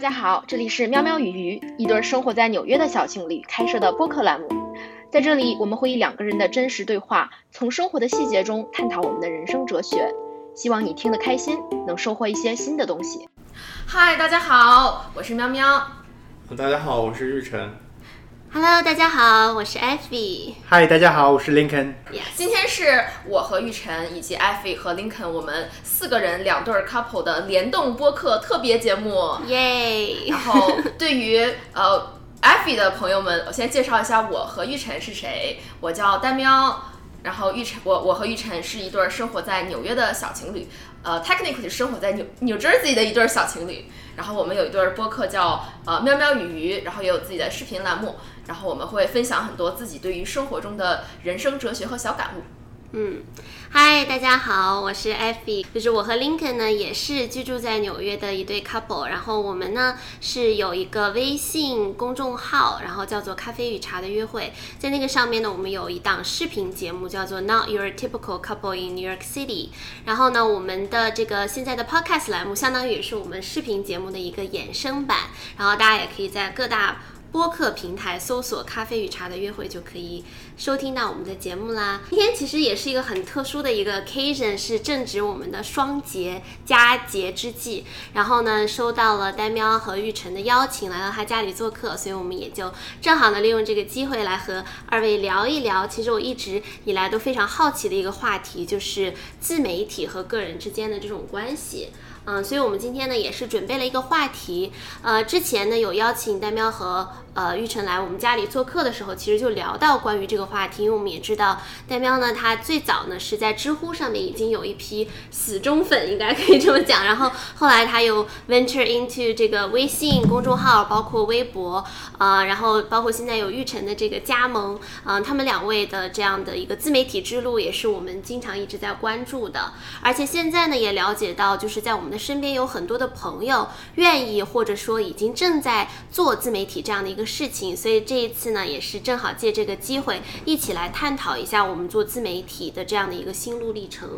家好，这里是喵喵与鱼，一对生活在纽约的小情侣开设的播客栏目。在这里，我们会以两个人的真实对话，从生活的细节中探讨我们的人生哲学。希望你听得开心，能收获一些新的东西。嗨，大家好，我是喵喵。大家好，我是玉成。Hello，大家好，我是 Effie。嗨，大家好，我是 Lincoln。今天是我和玉晨以及 Effie 和 Lincoln 我们四个人两对儿 couple 的联动播客特别节目。耶！然后对于呃 Effie 的朋友们，我先介绍一下我和玉晨是谁。我叫丹喵。然后玉晨，我我和玉晨是一对儿生活在纽约的小情侣，呃，technically 生活在纽 New Jersey 的一对儿小情侣。然后我们有一对儿播客叫呃喵喵与鱼，然后也有自己的视频栏目。然后我们会分享很多自己对于生活中的人生哲学和小感悟。嗯，嗨，大家好，我是 Effie，就是我和 Lincoln 呢也是居住在纽约的一对 couple，然后我们呢是有一个微信公众号，然后叫做咖啡与茶的约会，在那个上面呢，我们有一档视频节目叫做 Not Your Typical Couple in New York City，然后呢，我们的这个现在的 podcast 栏目相当于是我们视频节目的一个衍生版，然后大家也可以在各大播客平台搜索“咖啡与茶的约会”就可以收听到我们的节目啦。今天其实也是一个很特殊的一个 occasion，是正值我们的双节佳节之际。然后呢，收到了丹喵和玉成的邀请，来到他家里做客，所以我们也就正好呢利用这个机会来和二位聊一聊。其实我一直以来都非常好奇的一个话题，就是自媒体和个人之间的这种关系。嗯，所以我们今天呢也是准备了一个话题，呃，之前呢有邀请丹喵和呃玉成来我们家里做客的时候，其实就聊到关于这个话题，因为我们也知道戴喵呢，他最早呢是在知乎上面已经有一批死忠粉，应该可以这么讲，然后后来他又 venture into 这个微信公众号，包括微博，呃，然后包括现在有玉成的这个加盟，嗯、他们两位的这样的一个自媒体之路，也是我们经常一直在关注的，而且现在呢也了解到，就是在我们的身边有很多的朋友愿意或者说已经正在做自媒体这样的一个事情，所以这一次呢，也是正好借这个机会一起来探讨一下我们做自媒体的这样的一个心路历程。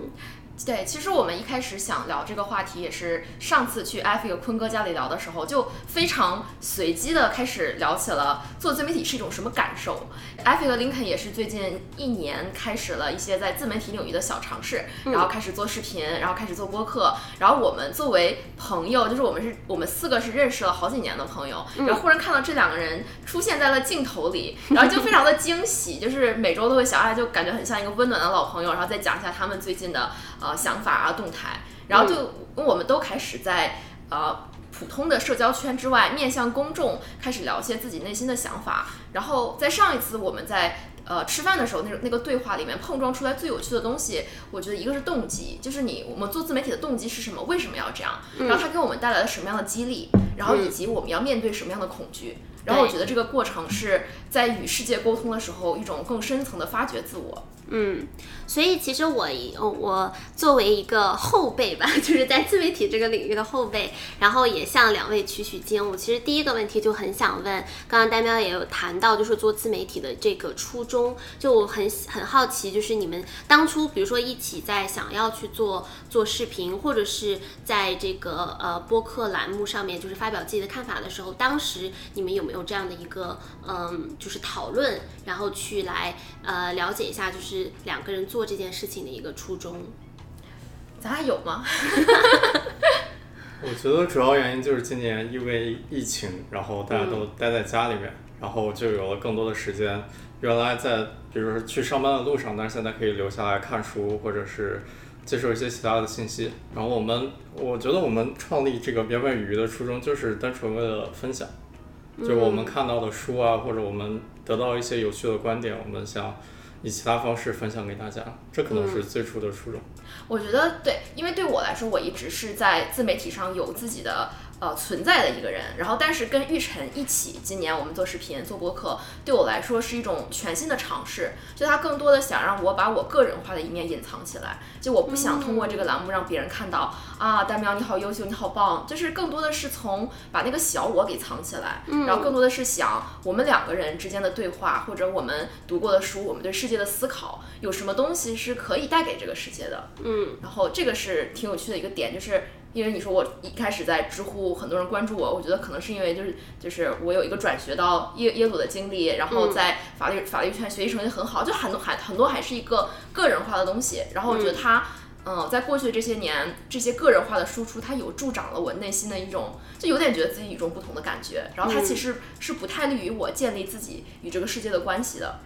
对，其实我们一开始想聊这个话题，也是上次去艾菲和坤哥家里聊的时候，就非常随机的开始聊起了做自媒体是一种什么感受。艾菲和林肯也是最近一年开始了一些在自媒体领域的小尝试，然后开始做视频，然后开始做播客。然后我们作为朋友，就是我们是我们四个是认识了好几年的朋友，然后忽然看到这两个人出现在了镜头里，然后就非常的惊喜，就是每周都会想，哎，就感觉很像一个温暖的老朋友，然后再讲一下他们最近的。呃，想法啊，动态，然后就我们都开始在呃普通的社交圈之外，面向公众开始聊一些自己内心的想法。然后在上一次我们在呃吃饭的时候，那种那个对话里面碰撞出来最有趣的东西，我觉得一个是动机，就是你我们做自媒体的动机是什么？为什么要这样？然后它给我们带来了什么样的激励？然后以及我们要面对什么样的恐惧？然后我觉得这个过程是在与世界沟通的时候，一种更深层的发掘自我。嗯，所以其实我我作为一个后辈吧，就是在自媒体这个领域的后辈，然后也向两位取取经。我其实第一个问题就很想问，刚刚丹喵也有谈到，就是做自媒体的这个初衷，就我很很好奇，就是你们当初比如说一起在想要去做做视频，或者是在这个呃播客栏目上面，就是发表自己的看法的时候，当时你们有没有这样的一个嗯，就是讨论，然后去来呃了解一下，就是两个人做这件事情的一个初衷，咱俩有吗？我觉得主要原因就是今年因为疫情，然后大家都待在家里面，然后就有了更多的时间。原来在比如说去上班的路上，但是现在可以留下来看书，或者是接受一些其他的信息。然后我们，我觉得我们创立这个边外语的初衷就是单纯为了分享，就我们看到的书啊，或者我们得到一些有趣的观点，我们想。以其他方式分享给大家，这可能是最初的初衷。我觉得对，因为对我来说，我一直是在自媒体上有自己的呃存在的一个人。然后，但是跟玉晨一起，今年我们做视频、做播客，对我来说是一种全新的尝试。就他更多的想让我把我个人化的一面隐藏起来。就我不想通过这个栏目让别人看到、嗯、啊，大喵你好优秀，你好棒。就是更多的是从把那个小我给藏起来，嗯、然后更多的是想我们两个人之间的对话，或者我们读过的书，我们对世界的思考，有什么东西是可以带给这个世界的。嗯，然后这个是挺有趣的一个点，就是因为你说我一开始在知乎很多人关注我，我觉得可能是因为就是就是我有一个转学到耶耶鲁的经历，然后在法律法律圈学习成绩很好，就很多还很多还是一个个人化的东西。然后我觉得它，嗯，在过去的这些年，这些个人化的输出，它有助长了我内心的一种，就有点觉得自己与众不同的感觉。然后它其实是不太利于我建立自己与这个世界的关系的。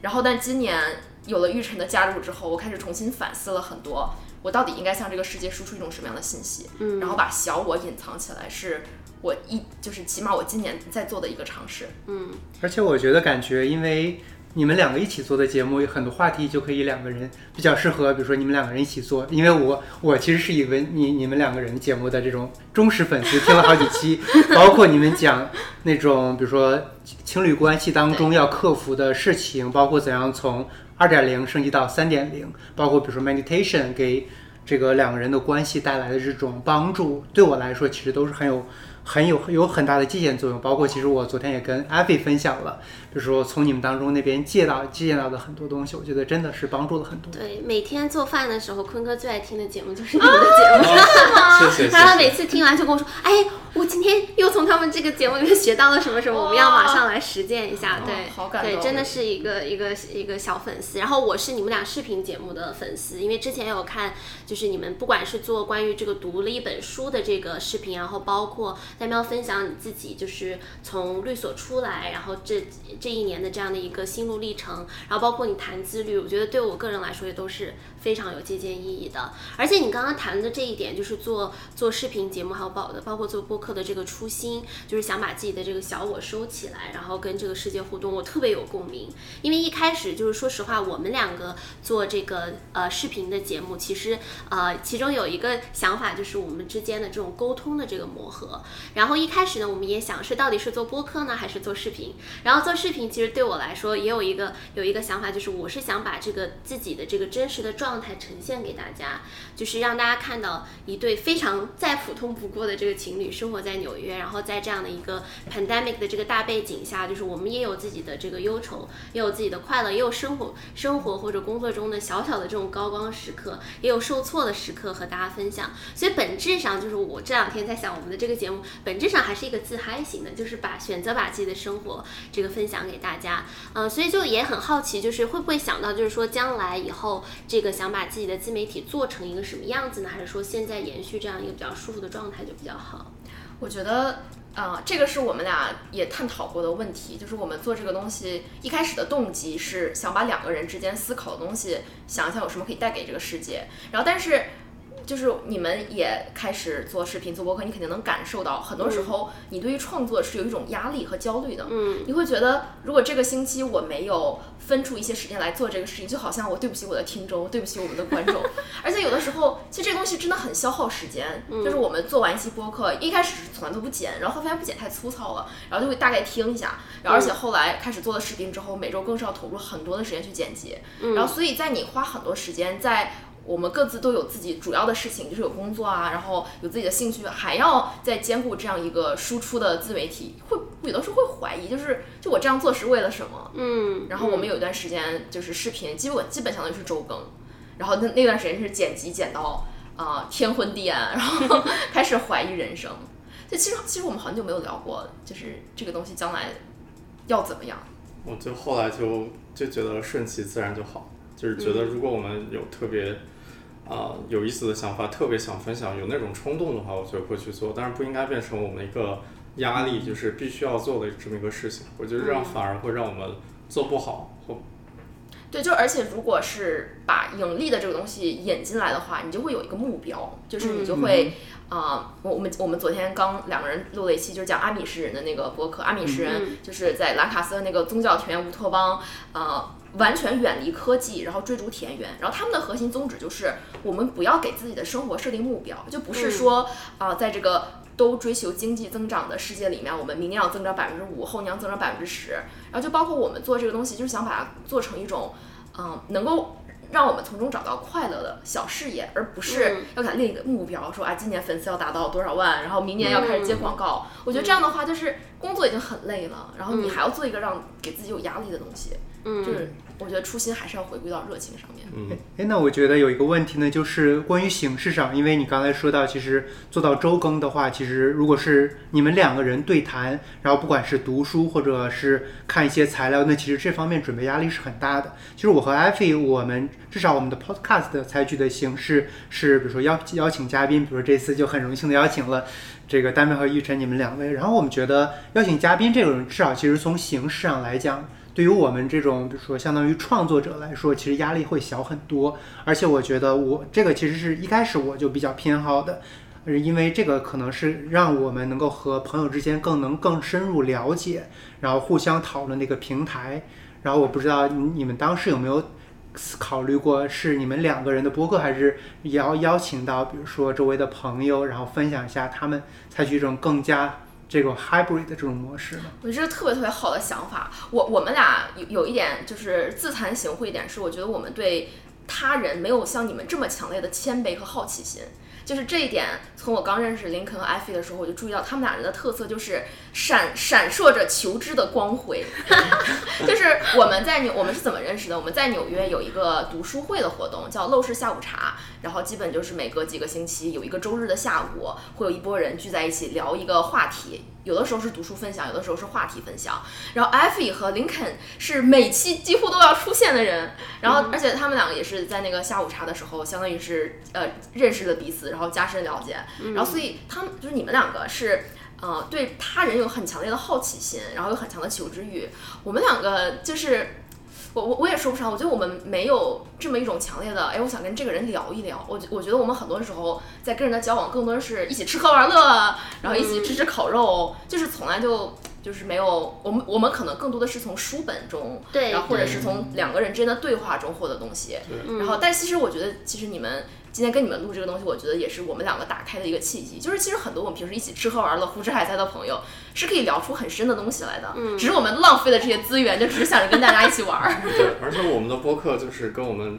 然后但今年有了玉晨的加入之后，我开始重新反思了很多。我到底应该向这个世界输出一种什么样的信息？嗯，然后把小我隐藏起来，是我一就是起码我今年在做的一个尝试。嗯，而且我觉得感觉，因为你们两个一起做的节目，有很多话题就可以两个人比较适合，比如说你们两个人一起做。因为我我其实是以为你你们两个人节目的这种忠实粉丝，听了好几期，包括你们讲那种比如说情侣关系当中要克服的事情，包括怎样从。二点零升级到三点零，包括比如说 meditation 给这个两个人的关系带来的这种帮助，对我来说其实都是很有。很有有很大的借鉴作用，包括其实我昨天也跟阿飞分享了，比如说从你们当中那边借到借鉴到的很多东西，我觉得真的是帮助了很多。对，每天做饭的时候，坤哥最爱听的节目就是你们的节目，是吗？谢谢。他每次听完就跟我说：“哎，我今天又从他们这个节目里面学到了什么什么，我们要马上来实践一下。”对，好感动。对，真的是一个一个一个小粉丝。然后我是你们俩视频节目的粉丝，因为之前有看，就是你们不管是做关于这个读了一本书的这个视频，然后包括在喵分享你。自己就是从律所出来，然后这这一年的这样的一个心路历程，然后包括你谈自律，我觉得对我个人来说也都是非常有借鉴意义的。而且你刚刚谈的这一点，就是做做视频节目，还有包的包括做播客的这个初心，就是想把自己的这个小我收起来，然后跟这个世界互动，我特别有共鸣。因为一开始就是说实话，我们两个做这个呃视频的节目，其实呃其中有一个想法就是我们之间的这种沟通的这个磨合，然后一开始呢。我们也想是到底是做播客呢，还是做视频？然后做视频，其实对我来说也有一个有一个想法，就是我是想把这个自己的这个真实的状态呈现给大家，就是让大家看到一对非常再普通不过的这个情侣生活在纽约，然后在这样的一个 pandemic 的这个大背景下，就是我们也有自己的这个忧愁，也有自己的快乐，也有生活生活或者工作中的小小的这种高光时刻，也有受挫的时刻和大家分享。所以本质上就是我这两天在想，我们的这个节目本质上还是一。个自嗨型的，就是把选择把自己的生活这个分享给大家，呃，所以就也很好奇，就是会不会想到，就是说将来以后这个想把自己的自媒体做成一个什么样子呢？还是说现在延续这样一个比较舒服的状态就比较好？我觉得，呃，这个是我们俩也探讨过的问题，就是我们做这个东西一开始的动机是想把两个人之间思考的东西想一想有什么可以带给这个世界，然后但是。就是你们也开始做视频、做播客，你肯定能感受到，很多时候你对于创作是有一种压力和焦虑的。嗯，你会觉得，如果这个星期我没有分出一些时间来做这个事情，就好像我对不起我的听众，对不起我们的观众。而且有的时候，其实这东西真的很消耗时间。就是我们做完一期播客，一开始是从来都不剪，然后发现不剪太粗糙了，然后就会大概听一下。然后而且后来开始做了视频之后，每周更是要投入很多的时间去剪辑。然后所以在你花很多时间在。我们各自都有自己主要的事情，就是有工作啊，然后有自己的兴趣，还要再兼顾这样一个输出的自媒体，会有的时候会怀疑，就是就我这样做是为了什么？嗯。然后我们有一段时间就是视频，基本基本相当于是周更，然后那那段时间是剪辑剪到啊天昏地暗，然后开始怀疑人生。就 其实其实我们很久没有聊过，就是这个东西将来要怎么样？我就后来就就觉得顺其自然就好，就是觉得如果我们有特别。啊，有意思的想法，特别想分享，有那种冲动的话，我觉得会去做，但是不应该变成我们一个压力，就是必须要做的这么一个事情。我觉得这样反而会让我们做不好。或对，就而且如果是把盈利的这个东西引进来的话，你就会有一个目标，就是你就会啊，我我们我们昨天刚两个人录了一期，就是讲阿米什人的那个博客，阿米什人就是在兰卡斯的那个宗教田园乌托邦，啊。完全远离科技，然后追逐田园，然后他们的核心宗旨就是我们不要给自己的生活设定目标，就不是说啊，在这个都追求经济增长的世界里面，我们明年要增长百分之五，后年要增长百分之十，然后就包括我们做这个东西，就是想把它做成一种，嗯，能够让我们从中找到快乐的小事业，而不是要给它列一个目标，说啊，今年粉丝要达到多少万，然后明年要开始接广告。我觉得这样的话，就是工作已经很累了，然后你还要做一个让给自己有压力的东西。嗯，就是我觉得初心还是要回归到热情上面。嗯，哎，那我觉得有一个问题呢，就是关于形式上，因为你刚才说到，其实做到周更的话，其实如果是你们两个人对谈，然后不管是读书或者是看一些材料，那其实这方面准备压力是很大的。其实我和艾菲，我们至少我们的 podcast 采取的形式是，比如说邀邀请嘉宾，比如说这次就很荣幸的邀请了这个丹麦和玉晨你们两位，然后我们觉得邀请嘉宾这种，至少其实从形式上来讲。对于我们这种，比如说相当于创作者来说，其实压力会小很多。而且我觉得我这个其实是一开始我就比较偏好的，呃因为这个可能是让我们能够和朋友之间更能更深入了解，然后互相讨论的一个平台。然后我不知道你们当时有没有考虑过，是你们两个人的播客，还是也要邀请到比如说周围的朋友，然后分享一下他们采取一种更加这个 hybrid 的这种模式？我觉得特别特别好的想法。我我们俩有有一点就是自惭形秽一点，是我觉得我们对他人没有像你们这么强烈的谦卑和好奇心。就是这一点，从我刚认识林肯和艾菲的时候，我就注意到他们俩人的特色就是闪闪烁着求知的光辉。就是我们在纽，我们是怎么认识的？我们在纽约有一个读书会的活动，叫陋室下午茶，然后基本就是每隔几个星期有一个周日的下午，会有一波人聚在一起聊一个话题。有的时候是读书分享，有的时候是话题分享。然后艾菲和林肯是每期几乎都要出现的人，然后而且他们两个也是在那个下午茶的时候，相当于是呃认识了彼此，然后加深了解。然后所以他们就是你们两个是。呃，对他人有很强烈的好奇心，然后有很强的求知欲。我们两个就是，我我我也说不上，我觉得我们没有这么一种强烈的，哎，我想跟这个人聊一聊。我觉我觉得我们很多时候在跟人的交往，更多是一起吃喝玩乐，然后一起吃吃烤肉，就是从来就就是没有我们我们可能更多的是从书本中，对然后或者是从两个人之间的对话中获得东西。对然后，但其实我觉得，其实你们今天跟你们录这个东西，我觉得也是我们两个打开的一个契机。就是其实很多我们平时一起吃喝玩乐、胡吃海塞的朋友，是可以聊出很深的东西来的。嗯，只是我们浪费了这些资源，就只是想着跟大家一起玩儿。对，而且我们的播客就是跟我们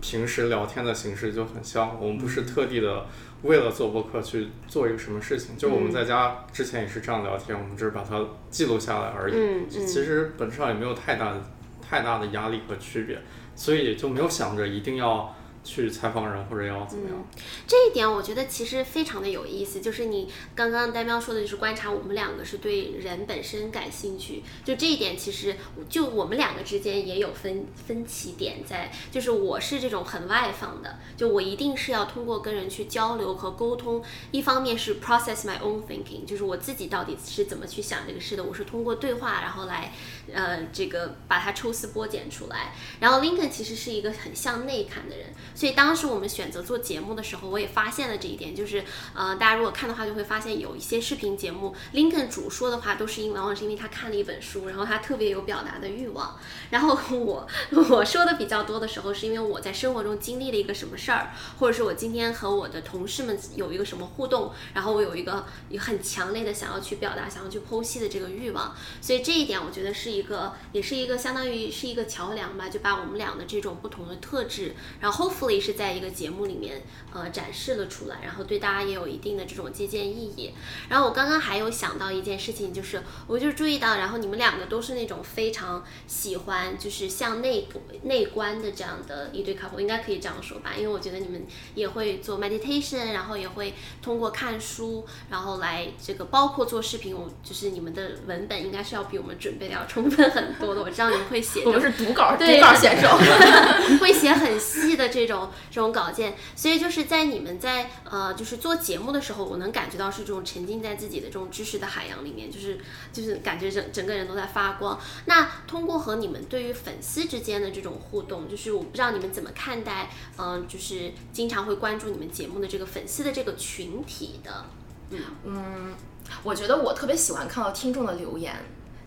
平时聊天的形式就很像，我们不是特地的为了做播客去做一个什么事情，就我们在家之前也是这样聊天，我们只是把它记录下来而已。嗯嗯其实本质上也没有太大的太大的压力和区别，所以就没有想着一定要去采访人或者要怎么样。这一点我觉得其实非常的有意思，就是你刚刚呆喵说的，就是观察我们两个是对人本身感兴趣，就这一点其实就我们两个之间也有分分歧点在，就是我是这种很外放的，就我一定是要通过跟人去交流和沟通，一方面是 process my own thinking，就是我自己到底是怎么去想这个事的，我是通过对话然后来呃这个把它抽丝剥茧出来，然后 Lincoln 其实是一个很向内看的人，所以当时我们选择做节目的时候，我也发现了这一点，就是呃，大家如果看的话，就会发现有一些视频节目，Lincoln 主说的话都是因往往是因为他看了一本书，然后他特别有表达的欲望。然后我 我说的比较多的时候，是因为我在生活中经历了一个什么事儿，或者是我今天和我的同事们有一个什么互动，然后我有一个很强烈的想要去表达、想要去剖析的这个欲望。所以这一点我觉得是一个，也是一个相当于是一个桥梁吧，就把我们俩的这种不同的特质，然后 hopefully 是在一个节目里面呃展示了出来，然后对大家也有一定的这种借鉴意义。然后我刚刚还有想到一件事情，就是我就注意到，然后你们两个都是那种非常喜欢就是向内内观的这样的一对 couple，应该可以这样说吧？因为我觉得你们也会做 meditation，然后也会通过看书，然后来这个包括做视频，我就是你们的文本应该是要比我们准备的要充分很多的。我知道你们会写我们是读稿读稿选手。会写很细的这种这种稿件，所以就是在你们在呃就是做节目的时候，我能感觉到是这种沉浸在自己的这种知识的海洋里面，就是就是感觉整整个人都在发光。那通过和你们对于粉丝之间的这种互动，就是我不知道你们怎么看待，嗯、就是经常会关注你们节目的这个粉丝的这个群体的，嗯。嗯我觉得我特别喜欢看到听众的留言，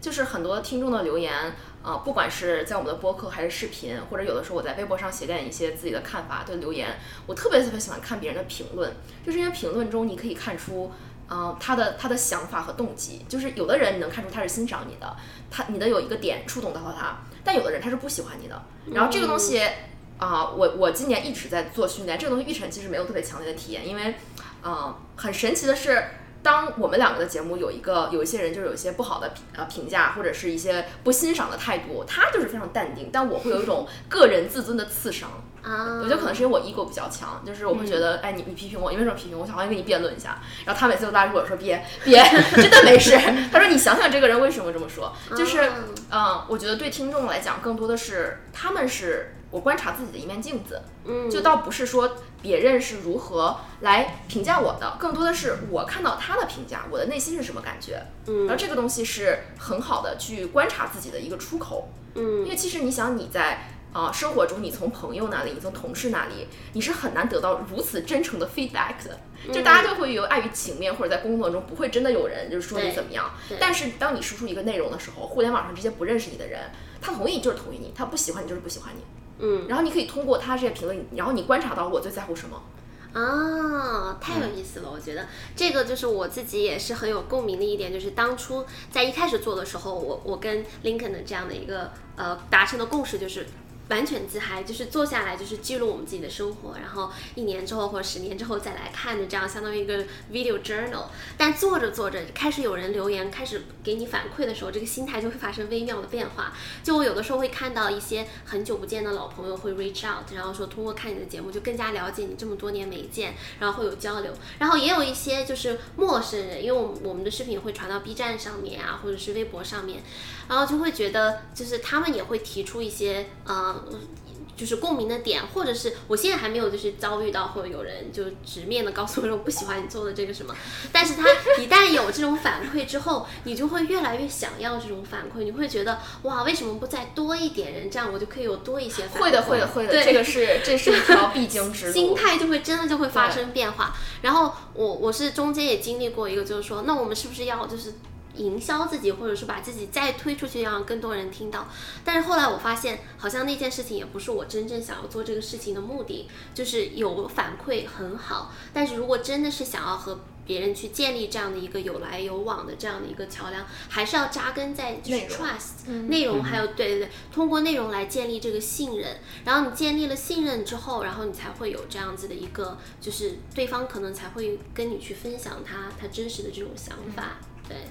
就是很多听众的留言，呃，不管是在我们的播客还是视频，或者有的时候我在微博上写点一些自己的看法对留言，我特别特别喜欢看别人的评论，就是因为评论中你可以看出。呃，他的他的想法和动机，就是有的人你能看出他是欣赏你的，他你的有一个点触动到了他，但有的人他是不喜欢你的。然后这个东西啊、我我今年一直在做训练，这个东西玉晨其实没有特别强烈的体验，因为呃，很神奇的是，当我们两个的节目有一个有一些人就是有一些不好的评呃评价或者是一些不欣赏的态度，他就是非常淡定，但我会有一种个人自尊的刺伤。啊，我觉得可能是因为我 ego 比较强，就是我会觉得，哎，你你批评我，你为什么批评我？我想好像跟你辩论一下。然后他每次都拉住我说，别 别，真的没事。他说你想想这个人为什么这么说，就是，嗯，我觉得对听众来讲，更多的是他们是我观察自己的一面镜子，嗯，就倒不是说别人是如何来评价我的，更多的是我看到他的评价，我的内心是什么感觉。嗯然后这个东西是很好的去观察自己的一个出口。嗯因嗯为其实你想你在啊、生活中，你从朋友那里，你从同事那里，你是很难得到如此真诚的 feedback 的。就大家就会有碍于情面，或者在工作中不会真的有人就是说你怎么样。但是当你输出一个内容的时候，互联网上这些不认识你的人，他同意就是同意你，他不喜欢你就是不喜欢你。嗯然后你可以通过他这些评论，然后你观察到我最在乎什么。啊，太有意思了！我觉得这个就是我自己也是很有共鸣的一点，就是当初在一开始做的时候，我我跟 Lincoln 的这样的一个呃达成的共识就是。完全自嗨，就是坐下来就是记录我们自己的生活，然后一年之后或者十年之后再来看的，这样相当于一个 video journal。但做着做着，开始有人留言，开始给你反馈的时候，这个心态就会发生微妙的变化。就我有的时候会看到一些很久不见的老朋友会 reach out，然后说通过看你的节目就更加了解你这么多年没见，然后会有交流。然后也有一些就是陌生人，因为我们我们的视频会传到 B 站上面啊，或者是微博上面，然后就会觉得就是他们也会提出一些呃。就是共鸣的点，或者是我现在还没有就是遭遇到或者有人就直面的告诉我说我不喜欢你做的这个什么，但是他一旦有这种反馈之后，你就会越来越想要这种反馈，你会觉得哇，为什么不再多一点人，这样我就可以有多一些反馈。会的，会的，会的，对这个是 这是一条必经之路。心态就会真的就会发生变化。然后我我是中间也经历过一个，就是说，那我们是不是要就是营销自己，或者是把自己再推出去，让更多人听到？但是后来我发现，好像那件事情也不是我真正想要做这个事情的目的，就是有反馈很好，但是如果真的是想要和别人去建立这样的一个有来有往的这样的一个桥梁，还是要扎根在就是 trust 内容，还有对对对，通过内容来建立这个信任。然后你建立了信任之后，然后你才会有这样子的一个，就是对方可能才会跟你去分享他他真实的这种想法，对。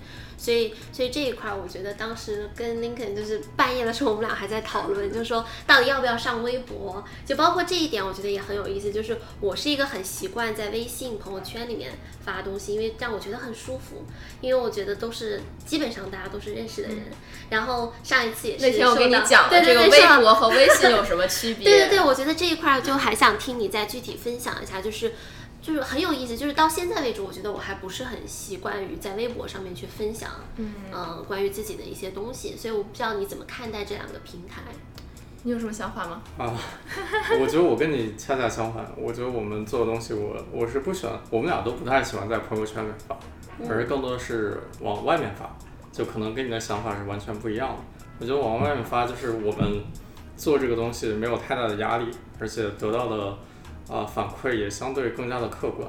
所以，所以这一块儿，我觉得当时跟 Lincoln 就是半夜的时候，我们俩还在讨论，就是说到底要不要上微博，就包括这一点，我觉得也很有意思。就是我是一个很习惯在微信朋友圈里面发东西，因为让我觉得很舒服，因为我觉得都是基本上大家都是认识的人。然后上一次也是那天我跟你讲了对对对，这个微博和微信有什么区别。对对对，我觉得这一块儿就还想听你再具体分享一下，就是就是很有意思，就是到现在为止，我觉得我还不是很习惯于在微博上面去分享，嗯、呃，关于自己的一些东西，所以我不知道你怎么看待这两个平台。你有什么想法吗？啊，我觉得我跟你恰恰相反。我觉得我们做的东西我，我是不喜欢，我们俩都不太喜欢在朋友圈里发，而更多的是往外面发，就可能跟你的想法是完全不一样的。我觉得往外面发就是我们做这个东西没有太大的压力，而且得到的啊、反馈也相对更加的客观。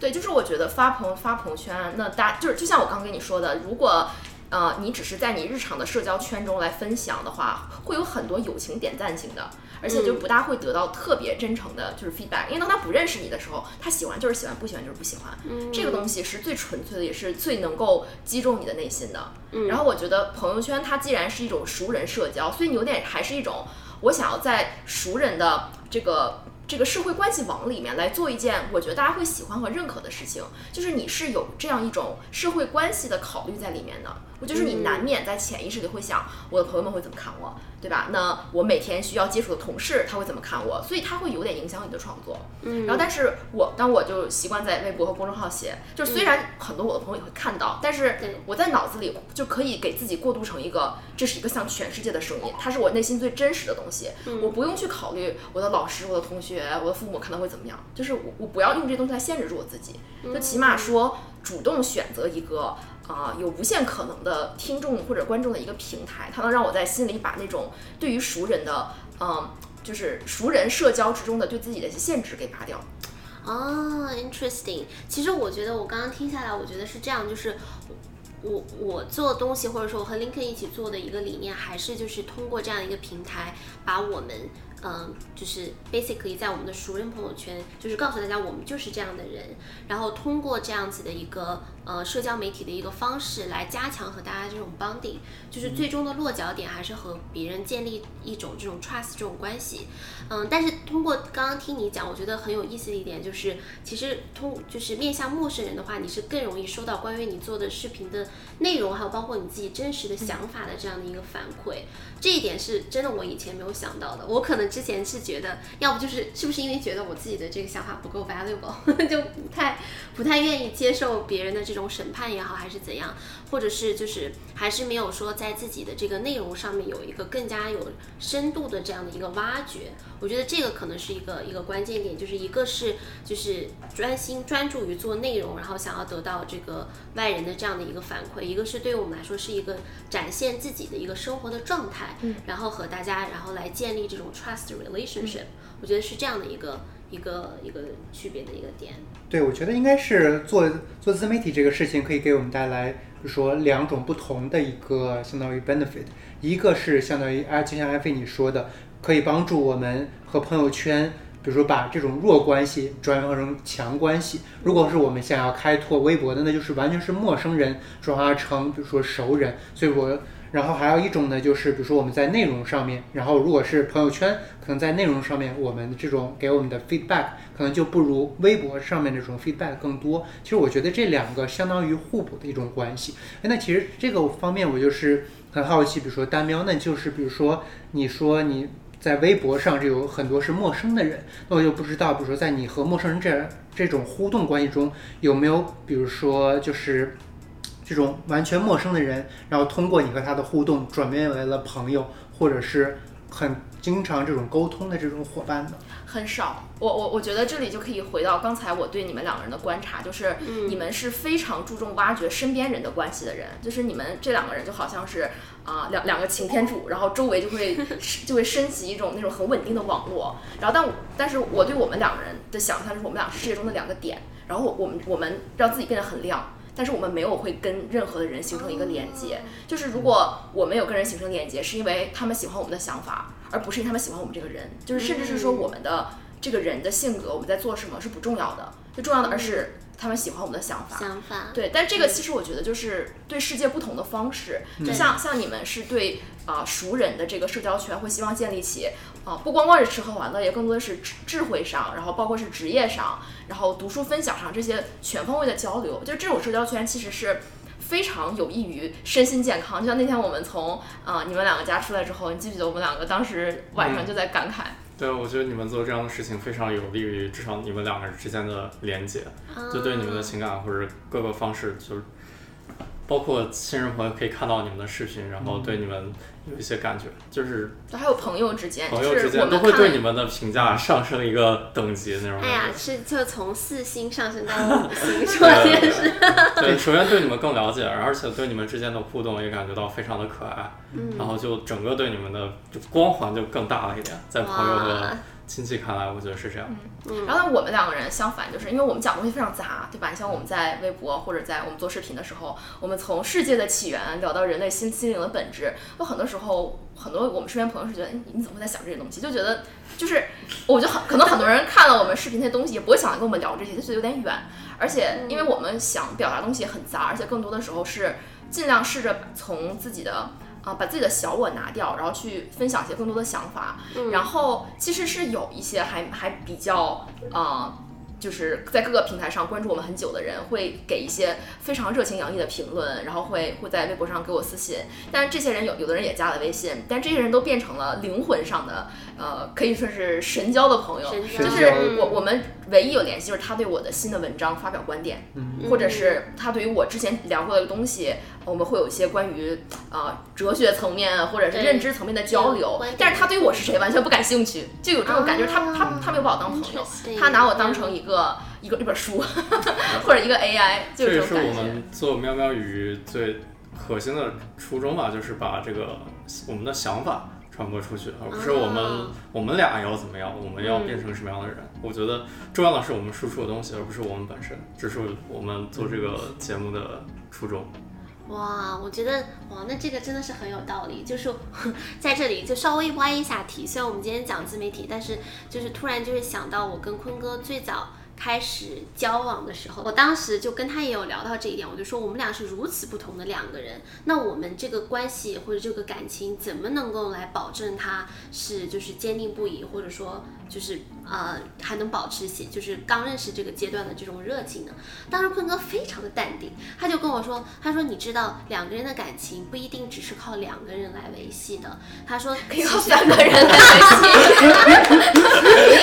对，就是我觉得发朋发朋友圈，那大就是就像我刚跟你说的，如果呃你只是在你日常的社交圈中来分享的话，会有很多友情点赞型的，而且就不大会得到特别真诚的，就是 feedback。因为当他不认识你的时候，他喜欢就是喜欢，不喜欢就是不喜欢。嗯这个东西是最纯粹的，也是最能够击中你的内心的。然后我觉得朋友圈它既然是一种熟人社交，所以你有点还是一种我想要在熟人的这个。这个社会关系网里面来做一件我觉得大家会喜欢和认可的事情，就是你是有这样一种社会关系的考虑在里面的。我就是你难免在潜意识里会想，我的朋友们会怎么看我，对吧？那我每天需要接触的同事他会怎么看我，所以他会有点影响你的创作。嗯然后，但是我当我就习惯在微博和公众号写，就是虽然很多我的朋友也会看到，但是我在脑子里就可以给自己过渡成一个，这是一个向全世界的声音，它是我内心最真实的东西。我不用去考虑我的老师、我的同学、我的父母看到会怎么样，就是我我不要用这些东西来限制住我自己，就起码说主动选择一个。啊、有无限可能的听众或者观众的一个平台，它能让我在心里把那种对于熟人的，嗯，就是熟人社交之中的对自己的一些限制给拔掉。哦，interesting。其实我觉得我刚刚听下来，我觉得是这样，就是我我做东西，或者说我和林肯一起做的一个理念，还是就是通过这样一个平台，把我们嗯，就是 basically 在我们的熟人朋友圈，就是告诉大家我们就是这样的人，然后通过这样子的一个呃社交媒体的一个方式来加强和大家这种 bonding，就是最终的落脚点还是和别人建立一种这种 trust 这种关系。嗯，但是通过刚刚听你讲，我觉得很有意思的一点就是，其实通就是面向陌生人的话，你是更容易收到关于你做的视频的内容，还有包括你自己真实的想法的这样的一个反馈。这一点是真的，我以前没有想到的。我可能之前是觉得，要不就是是不是因为觉得我自己的这个想法不够 valuable，就不太不太愿意接受别人的这种审判也好，还是怎样，或者是就是还是没有说在自己的这个内容上面有一个更加有深度的这样的一个挖掘。我觉得这个可能是一个一个关键点，就是一个是就是专心专注于做内容，然后想要得到这个外人的这样的一个反馈；一个是对于我们来说是一个展现自己的一个生活的状态，嗯，然后和大家然后来建立这种 trust relationship。我觉得是这样的一个一个一个区别的一个点。对，我觉得应该是做做自媒体这个事情可以给我们带来，就说两种不同的一个相当于 benefit，一个是相当于啊，就像艾菲你说的。可以帮助我们和朋友圈，比如说把这种弱关系转化成强关系。如果是我们想要开拓微博的，那就是完全是陌生人转化成比如说熟人。所以我，然后还有一种呢，就是比如说我们在内容上面，然后如果是朋友圈，可能在内容上面我们这种给我们的 feedback 可能就不如微博上面这种 feedback 更多。其实我觉得这两个相当于互补的一种关系。哎，那其实这个方面我就是很好奇，比如说单喵，那就是比如说你说你。在微博上，就有很多是陌生的人，那我就不知道，比如说在你和陌生人这这种互动关系中，有没有比如说就是这种完全陌生的人，然后通过你和他的互动转变为了朋友，或者是很经常这种沟通的这种伙伴呢？很少，我我我觉得这里就可以回到刚才我对你们两个人的观察，就是你们是非常注重挖掘身边人的关系的人，就是你们这两个人就好像是啊两两个擎天柱，然后周围就会 就会升起一种那种很稳定的网络，然后但但是我对我们两个人的想象就是我们俩是世界中的两个点，然后我我们我们让自己变得很亮，但是我们没有会跟任何的人形成一个连接，就是如果我们有跟人形成连接，是因为他们喜欢我们的想法。而不是因为他们喜欢我们这个人，就是甚至是说我们的这个人的性格，我们在做什么是不重要的，最重要的而是他们喜欢我们的想法。想法对，但这个其实我觉得就是对世界不同的方式，就像像你们是对啊熟人的这个社交圈会希望建立起啊不光光是吃喝玩乐，也更多的是智智慧上，然后包括是职业上，然后读书分享上这些全方位的交流，就这种社交圈其实是。非常有益于身心健康，就像那天我们从啊你们两个家出来之后，你记不记得我们两个当时晚上就在感慨？对，我觉得你们做这样的事情非常有利于至少你们两个人之间的连接，就对你们的情感或者各个方式就。包括亲人朋友可以看到你们的视频，然后对你们有一些感觉，就是还有朋友之间，朋友之间都会对你们的评价上升一个等级那种。哎呀，是就从四星上升到五星，说的是。对，首先对你们更了解，而且对你们之间的互动也感觉到非常的可爱，然后就整个对你们的就光环就更大了一点，在朋友和。亲戚看来，我觉得是这样。嗯，然后我们两个人相反，就是因为我们讲东西非常杂，对吧？你像我们在微博或者在我们做视频的时候，我们从世界的起源聊到人类心心灵的本质，有很多时候，很多我们身边朋友是觉得，哎，你怎么会在想这些东西？就觉得，就是，我觉得很可能很多人看了我们视频那些东西，也不会想跟我们聊这些，就觉得有点远。而且，因为我们想表达东西也很杂，而且更多的时候是尽量试着从自己的。啊，把自己的小我拿掉，然后去分享一些更多的想法。然后其实是有一些还还比较啊。就是在各个平台上关注我们很久的人，会给一些非常热情洋溢的评论，然后会会在微博上给我私信。但是这些人有有的人也加了微信，但这些人都变成了灵魂上的，呃，可以说是神交的朋友。就是我我们唯一有联系，就是他对我的新的文章发表观点，或者是他对于我之前聊过的东西，我们会有一些关于啊哲学层面或者是认知层面的交流。但是他对于我是谁完全不感兴趣，就有这种感觉，他他他没有把我当朋友，他拿我当成一个。一个一本书，或者一个 AI，这也是我们做喵喵鱼最核心的初衷吧，就是把这个我们的想法传播出去，而不是我们我们俩要怎么样，我们要变成什么样的人。我觉得重要的是我们输出的东西，而不是我们本身，这是我们做这个节目的初衷。哇，我觉得哇，那这个真的是很有道理。就是 在这里就稍微歪一下题，虽然我们今天讲自媒体，但是就是突然就是想到我跟坤哥最早。开始交往的时候，我当时就跟他也有聊到这一点，我就说我们俩是如此不同的两个人，那我们这个关系或者这个感情怎么能够来保证它是就是坚定不移，或者说就是呃还能保持些就是刚认识这个阶段的这种热情呢？当时坤哥非常的淡定，他就跟我说，他说你知道两个人的感情不一定只是靠两个人来维系的，他说可以 靠三个人来维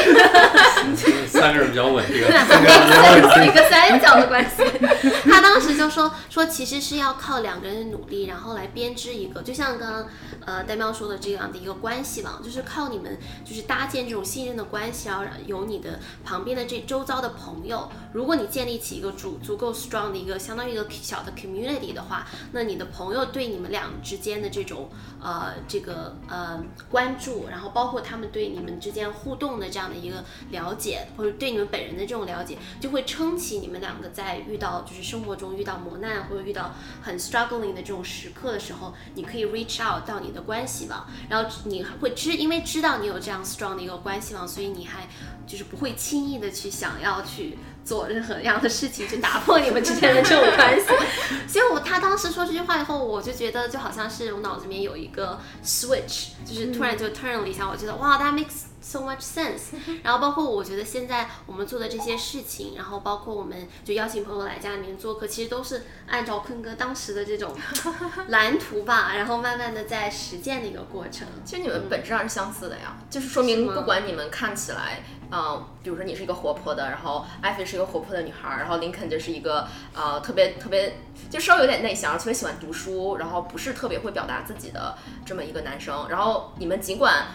系，三个人比较稳定。一个三角的关系，他当时就说说其实是要靠两个人的努力，然后来编织一个，就像刚刚呃戴喵说的这样的一个关系网，就是靠你们就是搭建这种信任的关系，然后有你的旁边的这周遭的朋友，如果你建立起一个足足够 strong 的一个相当于一个小的 community 的话，那你的朋友对你们俩之间的这种呃这个呃关注，然后包括他们对你们之间互动的这样的一一个了解，或者对你们本人的这种了解。就会撑起你们两个在遇到就是生活中遇到磨难或者遇到很 struggling 的这种时刻的时候，你可以 reach out 到你的关系网，然后你会知，因为知道你有这样 strong 的一个关系网，所以你还就是不会轻易的去想要去做任何样的事情去打破你们之间的这种 关系。所以我他当时说这句话以后，我就觉得就好像是我脑子里面有一个 switch，就是突然就 turn 了一下，我觉得哇，that makes So much sense，然后包括我觉得现在我们做的这些事情，然后包括我们就邀请朋友来家里面做客，其实都是按照坤哥当时的这种 蓝图吧，然后慢慢的在实践的一个过程。其实你们本质上是相似的呀，就是说明不管你们看起来，嗯，比如说你是一个活泼的，然后艾菲是一个活泼的女孩，然后林肯就是一个呃特别特别就稍微有点内向，特别喜欢读书，然后不是特别会表达自己的这么一个男生，然后你们尽管。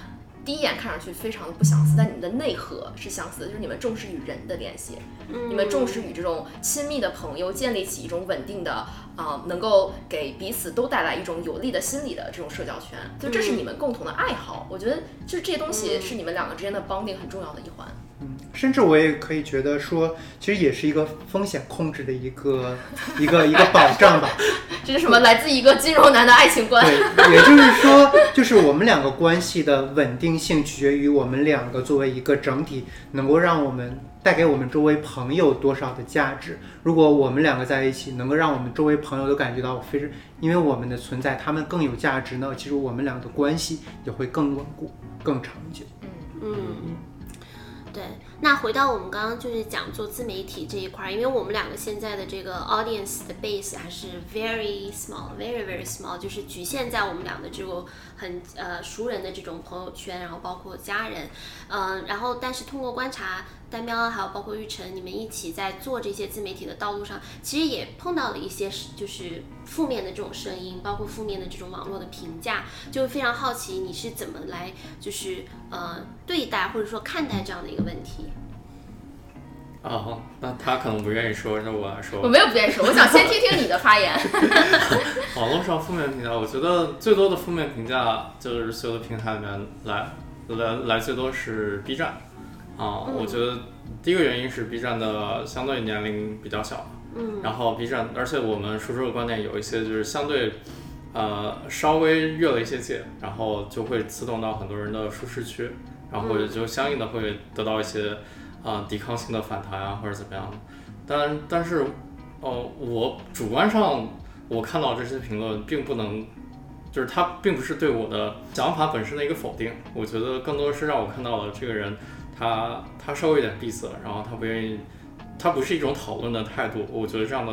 第一眼看上去非常的不相似，但你们的内核是相似的，就是你们重视与人的联系，你们重视与这种亲密的朋友建立起一种稳定的啊，能够给彼此都带来一种有利的心理的这种社交圈，就这是你们共同的爱好。我觉得就是这些东西是你们两个之间的绑定很重要的一环。嗯，甚至我也可以觉得说，其实也是一个风险控制的一个 一个一个保障吧。这是什么？来自一个金融男的爱情观。对，也就是说，就是我们两个关系的稳定性取决于我们两个作为一个整体，能够让我们带给我们周围朋友多少的价值。如果我们两个在一起，能够让我们周围朋友都感觉到我非常，因为我们的存在，他们更有价值呢，其实我们俩的关系也会更稳固、更长久。嗯嗯。对，那回到我们刚刚就是讲做自媒体这一块，因为我们两个现在的这个 audience 的 base 还是 very small，very very small，就是局限在我们俩的这个很呃熟人的这种朋友圈，然后包括家人，嗯，然后但是通过观察。丹喵还有包括玉成，你们一起在做这些自媒体的道路上，其实也碰到了一些就是负面的这种声音，包括负面的这种网络的评价，就非常好奇你是怎么来就是呃对待或者说看待这样的一个问题。哦，那他可能不愿意说，那我来说。我没有不愿意说，我想先听听你的发言。网络上负面评价，我觉得最多的负面评价就是所有的平台里面来来来最多是 B 站。啊，我觉得第一个原因是 B 站的相对年龄比较小，嗯，然后 B 站，而且我们输出的观点有一些就是相对，呃，稍微越了一些界，然后就会刺动到很多人的舒适区，然后或者就相应的会得到一些啊抵抗性的反弹啊或者怎么样的，但但是，呃，我主观上我看到这些评论并不能，就是它并不是对我的想法本身的一个否定，我觉得更多的是让我看到了这个人。他他稍微有点闭塞，然后他不愿意，他不是一种讨论的态度。我觉得这样的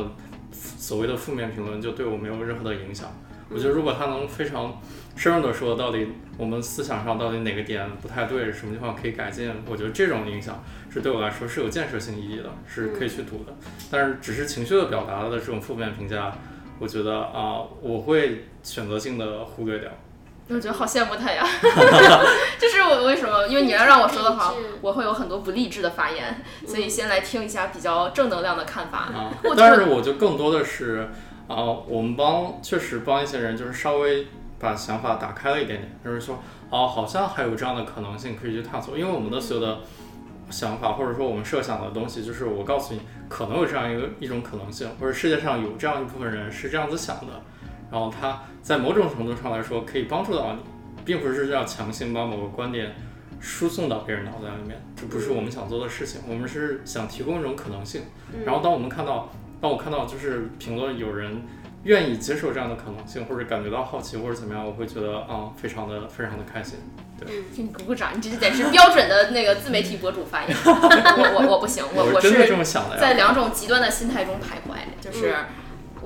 所谓的负面评论就对我没有任何的影响。我觉得如果他能非常深入的说到底我们思想上到底哪个点不太对，什么地方可以改进，我觉得这种影响是对我来说是有建设性意义的，是可以去读的。但是只是情绪的表达的这种负面评价，我觉得啊，我会选择性的忽略掉。我觉得好羡慕他呀，就是我为什么？因为你要让我说的话，我会有很多不励志的发言，所以先来听一下比较正能量的看法。啊，但是我就更多的是啊，我们帮确实帮一些人，就是稍微把想法打开了一点点，就是说哦，好像还有这样的可能性可以去探索，因为我们的所有的想法，或者说我们设想的东西，就是我告诉你可能有这样一个一种可能性，或者世界上有这样一部分人是这样子想的，然后他在某种程度上来说可以帮助到你，并不是要强行把某个观点输送到别人脑袋里面，这不是我们想做的事情，我们是想提供一种可能性。然后当我们看到，当我看到就是评论有人愿意接受这样的可能性，或者感觉到好奇或者怎么样，我会觉得啊、非常的非常的开心。对你鼓鼓掌，你这简直是标准的那个自媒体博主发言。我我我不行，我我是真的这么想的呀。在两种极端的心态中徘徊，就是。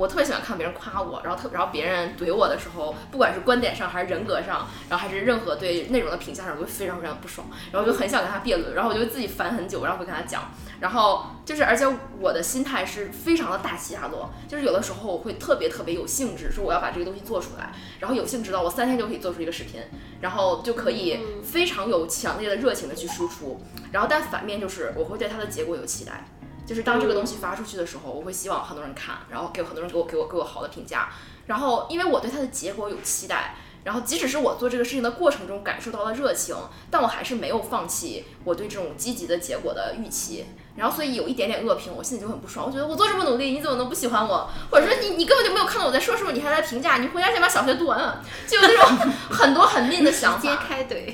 我特别喜欢看别人夸我，然后特然后别人怼我的时候，不管是观点上还是人格上，然后还是任何对内容的评价上，我会非常非常不爽，然后我就很想跟他辩论，然后我就自己烦很久，然后会跟他讲，然后就是而且我的心态是非常的大起大落，就是有的时候我会特别特别有兴致，说我要把这个东西做出来，然后有兴致到我三天就可以做出一个视频，然后就可以非常有强烈的热情的去输出，然后但反面就是我会对它的结果有期待。就是当这个东西发出去的时候，我会希望很多人看，然后给很多人给我给我给我好的评价，然后因为我对它的结果有期待，然后即使是我做这个事情的过程中感受到了热情，但我还是没有放弃我对这种积极的结果的预期。然后所以有一点点恶评，我心里就很不爽。我觉得我做这么努力，你怎么能不喜欢我？或者说你你根本就没有看到我在说什么，你还在评价？你回家先把小学读完啊！就有那种 很多很命的想直接法。开怼。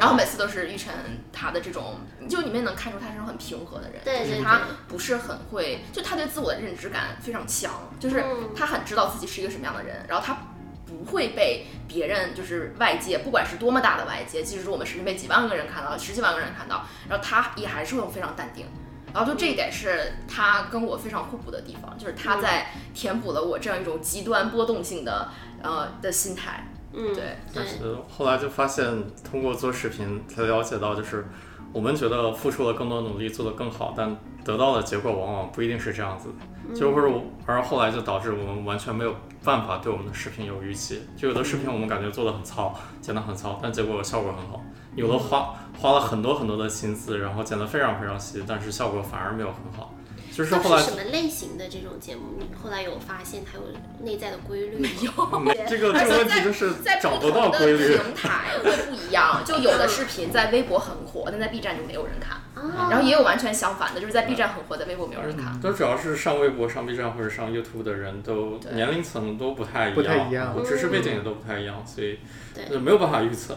然后每次都是玉晨他的这种，就里面能看出他是种很平和的人，对对就是他不是很会，就他对自我的认知感非常强，就是嗯他很知道自己是一个什么样的人，然后他不会被别人就是外界，不管是多么大的外界，即使是我们视频被几万个人看到，十几万个人看到，然后他也还是会非常淡定。然后就这一点是他跟我非常互补的地方，就是他在填补了我这样一种极端波动性的呃的心态。嗯，对对但，是后来就发现，通过做视频才了解到，就是我们觉得付出了更多努力，做得更好，但得到的结果往往不一定是这样子的。就是，而后来就导致我们完全没有办法对我们的视频有预期。就有的视频我们感觉做的很糙，剪得很糙，但结果效果很好；有的花花了很多很多的心思，然后剪得非常非常细，但是效果反而没有很好。就是后来是什么类型的这种节目？你后来有发现它有内在的规律吗？没这个这个问题就是在找不不同的到规律。平台会不一样，就有的视频在微博很火，但在 B 站就没有人看，啊，然后也有完全相反的，就是在 B 站很火，在微博没有人看。都主要是上微博、上 B 站或者上 YouTube 的人都年龄层都不太一样，不太一样。知识背景也都不太一样，所以对。就没有办法预测。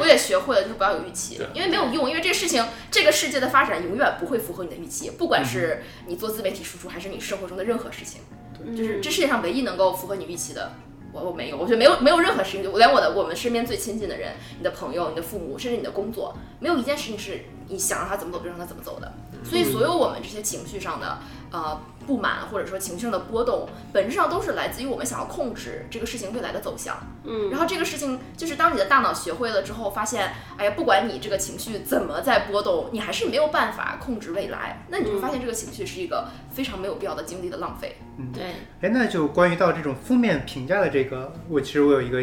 我也学会了，就是不要有预期对，因为没有用，因为这个事情，这个世界的发展永远不会符合你的预期，不管是你做自媒体输出，还是你生活中的任何事情，就是这世界上唯一能够符合你预期的。我我没有，我觉得没有没有任何事情，我连我的我们身边最亲近的人，你的朋友、你的父母，甚至你的工作，没有一件事情是你想让他怎么走就让他怎么走的。所以，所有我们这些情绪上的呃不满，或者说情绪上的波动，本质上都是来自于我们想要控制这个事情未来的走向。嗯，然后这个事情就是当你的大脑学会了之后，发现，哎呀，不管你这个情绪怎么在波动，你还是没有办法控制未来。那你就会发现这个情绪是一个非常没有必要的精力的浪费。嗯对，哎，那就关于到这种负面评价的这个，我其实我有一个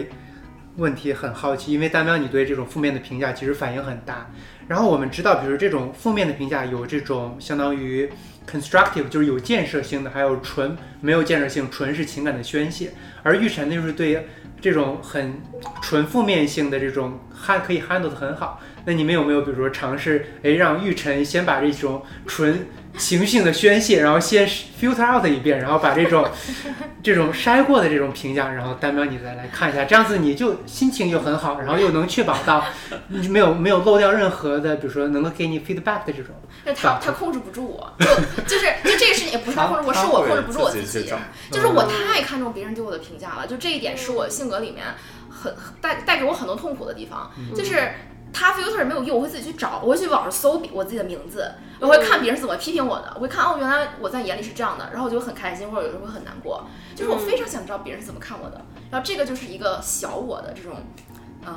问题很好奇，因为大喵你对这种负面的评价其实反应很大。然后我们知道，比如这种负面的评价有这种相当于 constructive，就是有建设性的，还有纯没有建设性，纯是情感的宣泄。而玉晨呢就是对这种很纯负面性的这种 han 可以 handle 的很好。那你们有没有比如说尝试，哎，让玉晨先把这种纯情绪性的宣泄，然后先 filter out 一遍，然后把这种 这种筛过的这种评价，然后单标你再来看一下，这样子你就心情又很好，然后又能确保到你没有没有漏掉任何的，比如说能够给你 feedback 的这种。但他他控制不住我，就就是就这个事情也不是他控制我，是我控制不住我自己。就是我太看重别人对我的评价了，就这一点是我性格里面很很带带给我很多痛苦的地方，就是。他 filter 没有用，我会自己去找，我会去网上搜我自己的名字，我会看别人是怎么批评我的，我会看哦，原来我在眼里是这样的，然后我就很开心，或者有时候会很难过，就是我非常想知道别人是怎么看我的，然后这个就是一个小我的这种，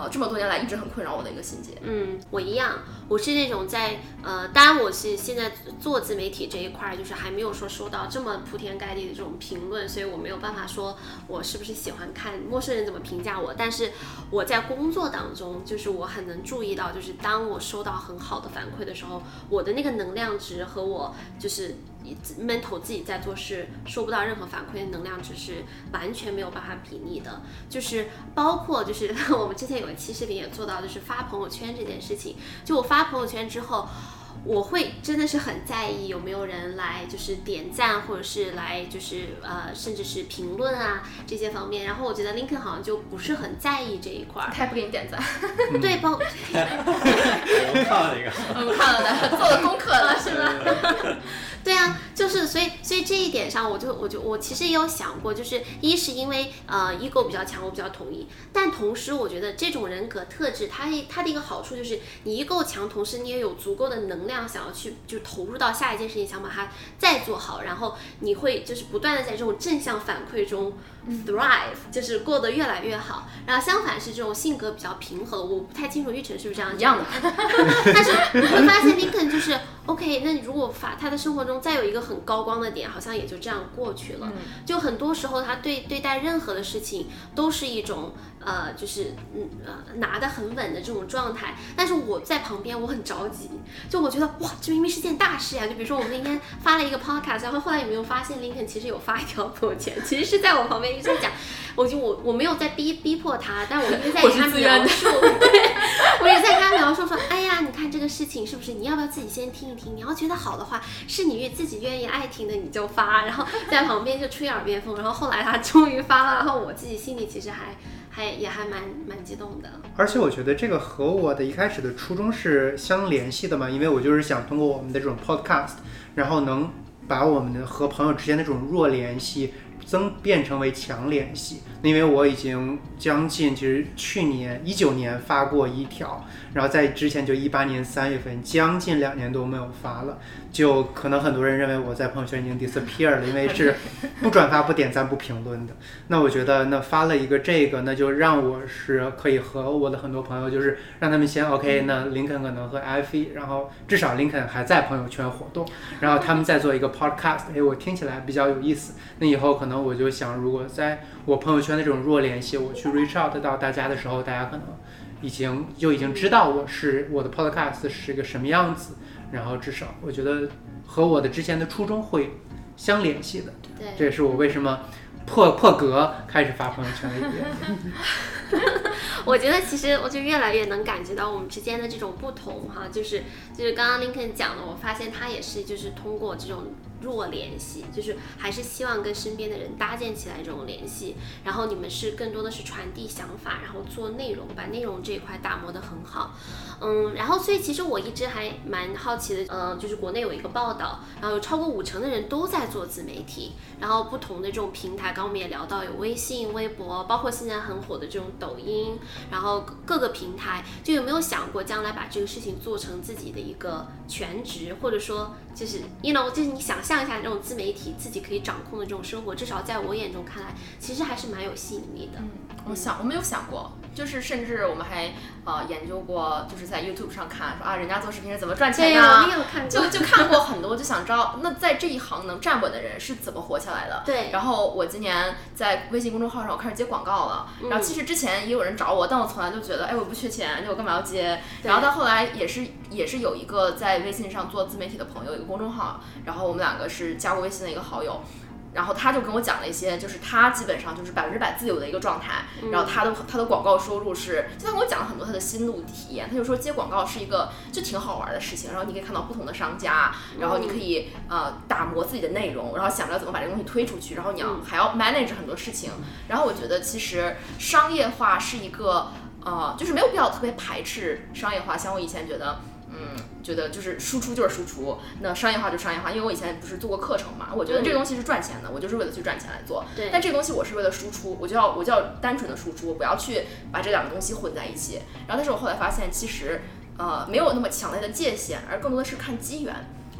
呃，这么多年来一直很困扰我的一个心结。嗯，我一样，我是那种在呃，当然我是现在做自媒体这一块，就是还没有说收到这么铺天盖地的这种评论，所以我没有办法说我是不是喜欢看陌生人怎么评价我。但是我在工作当中，就是我很能注意到，就是当我收到很好的反馈的时候，我的那个能量值和我就是。Mental 自己在做事收不到任何反馈能量值是完全没有办法比拟的，就是包括就是 我们之前有一期视频也做到，就是发朋友圈这件事情。就我发朋友圈之后，我会真的是很在意有没有人来就是点赞，或者是来就是呃甚至是评论啊这些方面。然后我觉得 Lincoln 好像就不是很在意这一块儿，他也不给你点赞，对，包我。们看了一个，我们看了的，做了功课了是吧？对啊，就是所以所以这一点上，我就我就我其实也有想过，就是一是因为呃 ego 比较强，我比较同意，但同时我觉得这种人格特质，它它的一个好处就是你 ego 强，同时你也有足够的能量想要去就投入到下一件事情，想把它再做好，然后你会就是不断的在这种正向反馈中 thrive，就是过得越来越好。然后相反是这种性格比较平和，我不太清楚玉成是不是这样一样的。但是你会发现林肯就是 OK，那你如果把他的生活中再有一个很高光的点，好像也就这样过去了。就很多时候他对对待任何的事情都是一种呃，就是嗯呃拿得很稳的这种状态。但是我在旁边我很着急，就我觉得哇，这明明是件大事呀！就比如说我们那天发了一个 podcast，然后后来有没有发现林肯其实有发一条 朋友圈，其实是在我旁边一直在讲，我就我我没有在逼逼迫他，但我一直在给他描述，对，我一直在跟他描述说，哎呀，你看这个事情是不是？你要不要自己先听一听？你要觉得好的话，是你自己愿意爱听的，你就发，然后在旁边就吹耳边风。然后后来他终于发了，然后我自己心里其实还还也还蛮蛮激动的。而且我觉得这个和我的一开始的初衷是相联系的嘛，因为我就是想通过我们的这种 podcast，然后能把我们的和朋友之间的这种弱联系增变成为强联系。因为我已经将近，其实去年一九年发过一条，然后在之前就一八年三月份，将近两年多没有发了，就可能很多人认为我在朋友圈已经 disappear 了，因为是不转发、不点赞、不评论的。那我觉得，那发了一个这个，那就让我是可以和我的很多朋友，就是让他们先 OK，那林肯可能和 Ivy，，然后至少林肯还在朋友圈活动，然后他们再做一个 podcast，哎，我听起来比较有意思。那以后可能我就想，如果在我朋友圈的这种弱联系，我去 reach out 到大家的时候，大家可能已经就已经知道我是我的 podcast 是一个什么样子，然后至少我觉得和我的之前的初衷会相联系的。对，这也是我为什么破破格开始发朋友圈的原因。我觉得其实我就越来越能感觉到我们之间的这种不同哈，就是就是刚刚 Lincoln 讲的，我发现他也是就是通过这种弱联系，就是还是希望跟身边的人搭建起来这种联系，然后你们是更多的是传递想法，然后做内容，把内容这一块打磨得很好，嗯，然后所以其实我一直还蛮好奇的，嗯，就是国内有一个报道，然后有超过五成的人都在做自媒体，然后不同的这种平台，刚刚我们也聊到有微信、微博，包括现在很火的这种抖音，然后各个平台，就有没有想过将来把这个事情做成自己的一个全职，或者说就是，you know，就是你想象一下这种自媒体自己可以掌控的这种生活，至少在我眼中看来，其实还是蛮有吸引力的。嗯，我想我没有想过，就是甚至我们还呃研究过，就是在 YouTube 上看说啊，人家做视频是怎么赚钱，的，就就看过很多，就想知道那在这一行能站稳的人是怎么活下来的。对然后我今年在微信公众号上我开始接广告了，嗯然后其实之前也有人找我，但我从来就觉得，哎，我不缺钱，我干嘛要接？然后到后来也是也是有一个在微信上做自媒体的朋友，一个公众号，然后我们两个是加过微信的一个好友。然后他就跟我讲了一些，就是他基本上就是百分之百自由的一个状态，然后他的他的广告收入是，就他跟我讲了很多他的心路体验，他就说接广告是一个就挺好玩的事情，然后你可以看到不同的商家，然后你可以呃打磨自己的内容，然后想着怎么把这个东西推出去，然后你要还要 manage 很多事情，然后我觉得其实商业化是一个呃，就是没有必要特别排斥商业化，像我以前觉得。嗯，觉得就是输出就是输出，那商业化就商业化，因为我以前不是做过课程嘛，我觉得这个东西是赚钱的，我就是为了去赚钱来做。对但这个东西我是为了输出，我就要我就要单纯的输出，我不要去把这两个东西混在一起。然后，但是我后来发现，其实呃没有那么强烈的界限，而更多的是看机缘。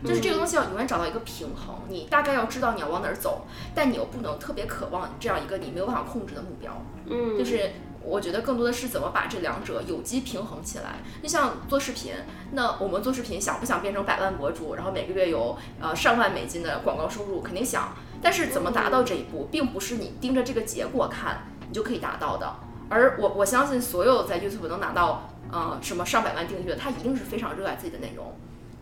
就是这个东西要永远找到一个平衡，你大概要知道你要往哪儿走，但你又不能特别渴望这样一个你没有办法控制的目标。嗯，就是我觉得更多的是怎么把这两者有机平衡起来。就像做视频，那我们做视频想不想变成百万博主，然后每个月有呃上万美金的广告收入，肯定想。但是怎么达到这一步，并不是你盯着这个结果看你就可以达到的。而我我相信所有在 YouTube 能拿到呃什么上百万订阅，他一定是非常热爱自己的内容。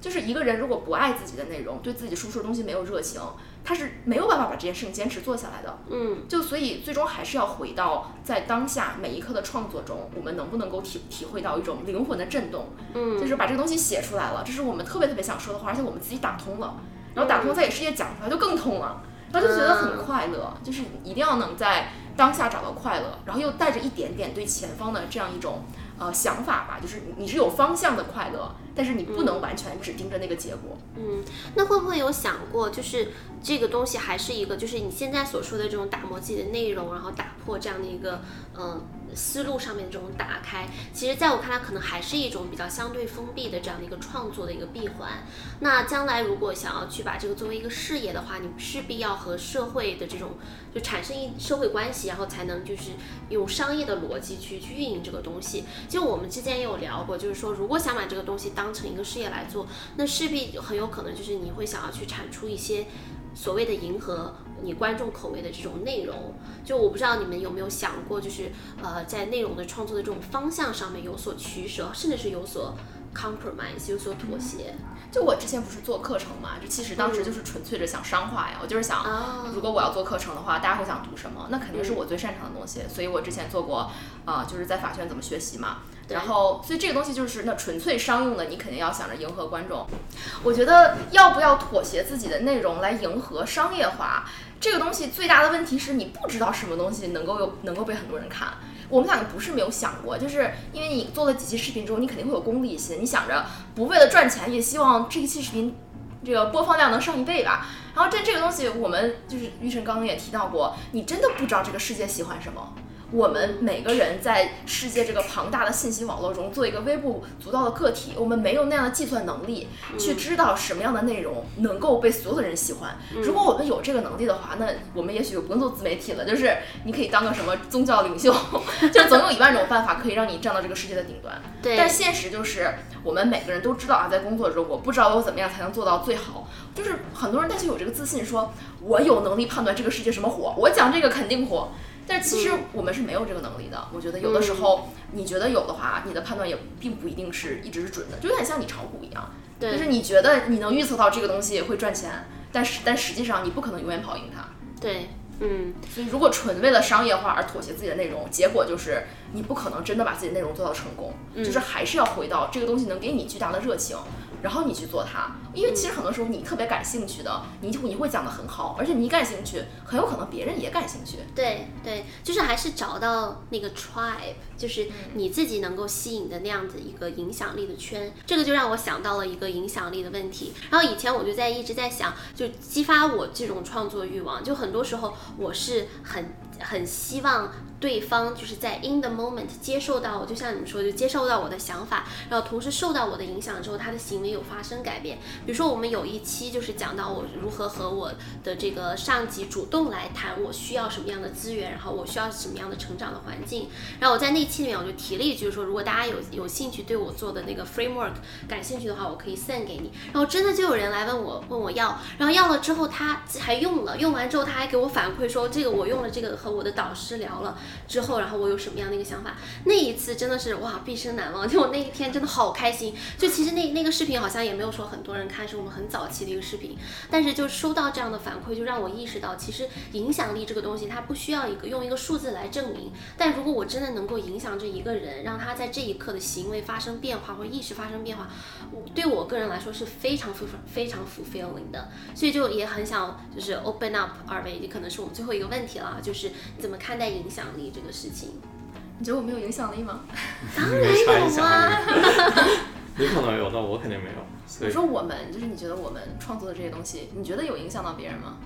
就是一个人如果不爱自己的内容，对自己输出的东西没有热情，他是没有办法把这件事情坚持做下来的。嗯。就所以最终还是要回到在当下每一刻的创作中，我们能不能够体体会到一种灵魂的震动，嗯，就是把这个东西写出来了，这是我们特别特别想说的话，而且我们自己打通了，然后打通再给世界讲出来就更通了，然后就觉得很快乐，就是一定要能在当下找到快乐，然后又带着一点点对前方的这样一种呃想法吧，就是你是有方向的快乐，但是你不能完全只盯着那个结果。嗯，那会不会有想过，就是这个东西还是一个，就是你现在所说的这种打磨自己的内容，然后打破这样的一个嗯、思路上面这种打开，其实在我看来，可能还是一种比较相对封闭的这样的一个创作的一个闭环。那将来如果想要去把这个作为一个事业的话，你势必要和社会的这种就产生一社会关系，然后才能就是用商业的逻辑去去运营这个东西。就我们之前也有聊过，就是说如果想把这个东西当成一个事业来做，那势必很有可能就是你会想要去产出一些所谓的迎合你观众口味的这种内容。就我不知道你们有没有想过，就是呃在内容的创作的这种方向上面有所取舍，甚至是有所 compromise，有所妥协。就我之前不是做课程嘛，就其实当时就是纯粹着想商化呀，我就是想啊如果我要做课程的话，大家会想读什么？那肯定是我最擅长的东西。所以我之前做过，啊、就是在法学院怎么学习嘛。然后，所以这个东西就是那纯粹商用的，你肯定要想着迎合观众。我觉得要不要妥协自己的内容来迎合商业化，这个东西最大的问题是你不知道什么东西能够有能够被很多人看。我们两个不是没有想过，就是因为你做了几期视频之后，你肯定会有功利心，你想着不为了赚钱，也希望这一期视频这个播放量能上一倍吧。然后这这个东西，我们就是玉晨刚刚也提到过，你真的不知道这个世界喜欢什么。我们每个人在世界这个庞大的信息网络中做一个微不足道的个体，我们没有那样的计算能力去知道什么样的内容能够被所有的人喜欢。如果我们有这个能力的话，那我们也许就不用做自媒体了，就是你可以当个什么宗教领袖，就总有一万种办法可以让你站到这个世界的顶端。对，但现实就是，我们每个人都知道啊，在工作中，我不知道我怎么样才能做到最好。就是很多人但就有这个自信说，我有能力判断这个世界什么火，我讲这个肯定火。但其实我们是没有这个能力的。我觉得有的时候你觉得有的话，你的判断也并不一定是一直是准的，就有点像你炒股一样，对就是你觉得你能预测到这个东西会赚钱，但是但实际上你不可能永远跑赢它。对，嗯，所以，如果纯为了商业化而妥协自己的内容，结果就是你不可能真的把自己的内容做到成功，就是还是要回到这个东西能给你巨大的热情，然后你去做它。因为其实很多时候你特别感兴趣的，你就你会讲得很好，而且你感兴趣，很有可能别人也感兴趣。对对，就是还是找到那个 tribe，就是你自己能够吸引的那样子一个影响力的圈。这个就让我想到了一个影响力的问题。然后以前我就在一直在想，就激发我这种创作欲望。就很多时候我是很很希望对方就是在 in the moment 接受到我，就像你说，就接受到我的想法，然后同时受到我的影响之后，他的行为有发生改变。比如说我们有一期就是讲到我如何和我的这个上级主动来谈我需要什么样的资源，然后我需要什么样的成长的环境。然后我在那期里面我就提了一句说，如果大家有有兴趣对我做的那个 framework 感兴趣的话，我可以 send 给你。然后真的就有人来问我问我要，然后要了之后他还用了，用完之后他还给我反馈说这个我用了这个和我的导师聊了之后，然后我有什么样的一个想法。那一次真的是哇毕生难忘，就我那一天真的好开心。就其实那那个视频好像也没有说很多人看，是我们很早期的一个视频，但是就收到这样的反馈，就让我意识到，其实影响力这个东西它不需要一个用一个数字来证明，但如果我真的能够影响这一个人，让他在这一刻的行为发生变化或意识发生变化，我对我个人来说是非常非常非常 fulfilling 的，所以就也很想就是 open up 二位，也可能是我们最后一个问题了，就是怎么看待影响力这个事情？你觉得我没有影响力吗？当没啥影然有啊，力。你可能有，但我肯定没有。所以我说我们，就是你觉得我们创作的这些东西，你觉得有影响到别人吗？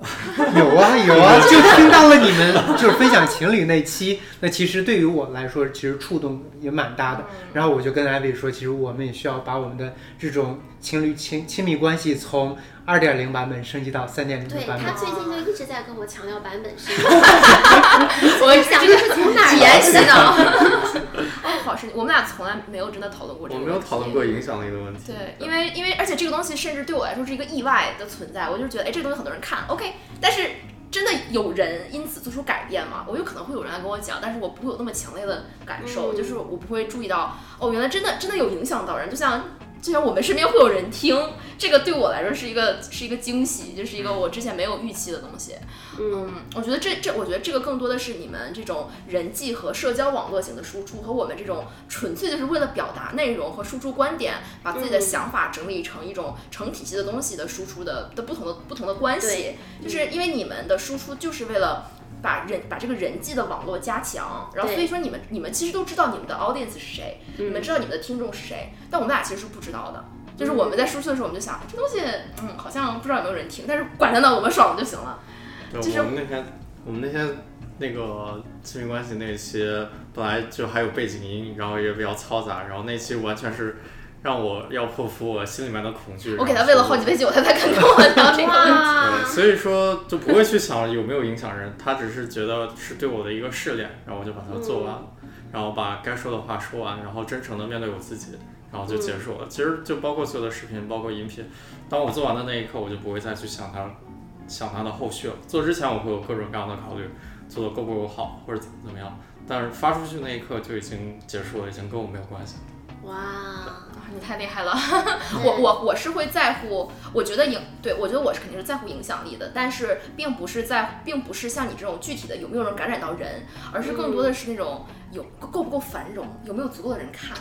有啊有啊，就听到了你们就是分享情侣那期，那其实对于我来说，其实触动也蛮大的。然后我就跟艾薇说，其实我们也需要把我们的这种情侣亲亲密关系从二点零版本升级到三点零版本。对他最近就一直在跟我强调版本升级，我想这是从哪儿来沿袭的？的。哦，好神奇！我们俩从来没有真的讨论过这个。我没有讨论过。影响力的问题。对，因为因为而且这个东西甚至对我来说是一个意外的存在，我就觉得哎，这个东西很多人看，OK，但是真的有人因此做出改变吗？我有可能会有人来跟我讲，但是我不会有那么强烈的感受，嗯就是我不会注意到哦，原来真的真的有影响到人，就像就像我们身边会有人听，这个对我来说是一个是一个惊喜，就是一个我之前没有预期的东西。嗯，我觉得这这，我觉得这个更多的是你们这种人际和社交网络型的输出，和我们这种纯粹就是为了表达内容和输出观点，把自己的想法整理成一种成体系的东西的输出的的不同的不同的关系。就是因为你们的输出就是为了把人把这个人际的网络加强，然后所以说你们你们其实都知道你们的 audience 是谁，你们知道你们的听众是谁，但我们俩其实是不知道的。就是我们在输出的时候，我们就想这东西，嗯，好像不知道有没有人听，但是管他呢，我们爽了就行了。对，我们那天我们那天那个亲密关系那期本来就还有背景音，然后也比较嘈杂，然后那期完全是让我要破服我心里面的恐惧。我给他喂了好几杯酒，他才肯跟我聊 这个问题。对，所以说就不会去想有没有影响人，他只是觉得是对我的一个试炼，然后我就把它做完，然后把该说的话说完，然后真诚的面对我自己，然后就结束了。其实就包括所有的视频，包括音频，当我做完的那一刻，我就不会再去想它。想它的后续了。做之前我会有各种各样的考虑，做的够不够好或者怎么怎么样。但是发出去那一刻就已经结束了，已经跟我没有关系。哇，你太厉害了！我我我是会在乎，我觉得影对我觉得我是肯定是在乎影响力的，但是并不是在，并不是像你这种具体的有没有人感染到人，而是更多的是那种有够不够繁荣，有没有足够的人看，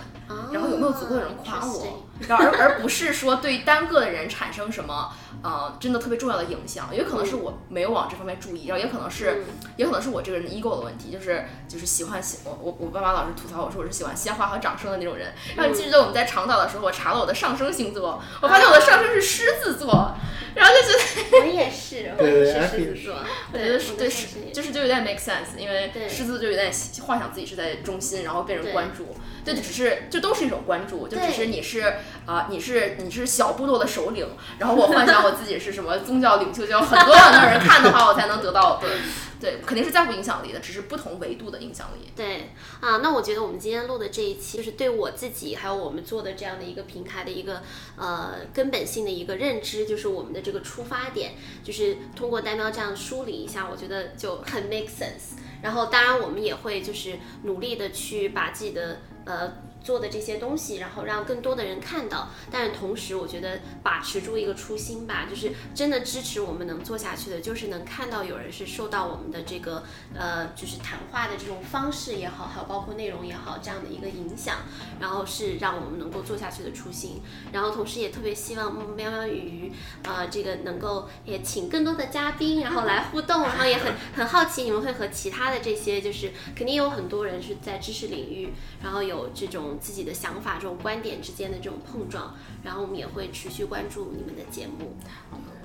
然后有没有足够的人夸我，然后而而不是说对单个的人产生什么。呃，真的特别重要的影响，也可能是我没有往这方面注意，然后也可能是，也可能是我这个人的 ego 的问题，就是就是喜欢喜我我我爸妈老是吐槽我说我是喜欢鲜花和掌声的那种人。然后你记得我们在长岛的时候，我查了我的上升星座，我发现我的上升是狮子座，然后就觉得我也是，我也是狮子座，我觉得是对是就是就有点 make sense，因为狮子就有点幻想自己是在中心，然后被人关注。就只是，就都是一种关注，就只是你是啊，你是你是小部落的首领，然后我幻想我自己是什么宗教领袖，就要很多很多人看的话，我才能得到对 对，肯定是在乎影响力的，只是不同维度的影响力。对啊，那我觉得我们今天录的这一期，就是对我自己还有我们做的这样的一个平台的一个呃根本性的一个认知，就是我们的这个出发点，就是通过单喵这样梳理一下，我觉得就很 make sense。然后当然我们也会就是努力的去把自己的。呃，做的这些东西，然后让更多的人看到。但是同时，我觉得把持住一个初心吧，就是真的支持我们能做下去的，就是能看到有人是受到我们的这个呃，就是谈话的这种方式也好，还有包括内容也好，这样的一个影响，然后是让我们能够做下去的初心。然后同时也特别希望喵喵鱼呃，这个能够也请更多的嘉宾，然后来互动。然后也很很好奇你们会和其他的这些，就是肯定有很多人是在知识领域，然后。有这种自己的想法、这种观点之间的这种碰撞，然后我们也会持续关注你们的节目。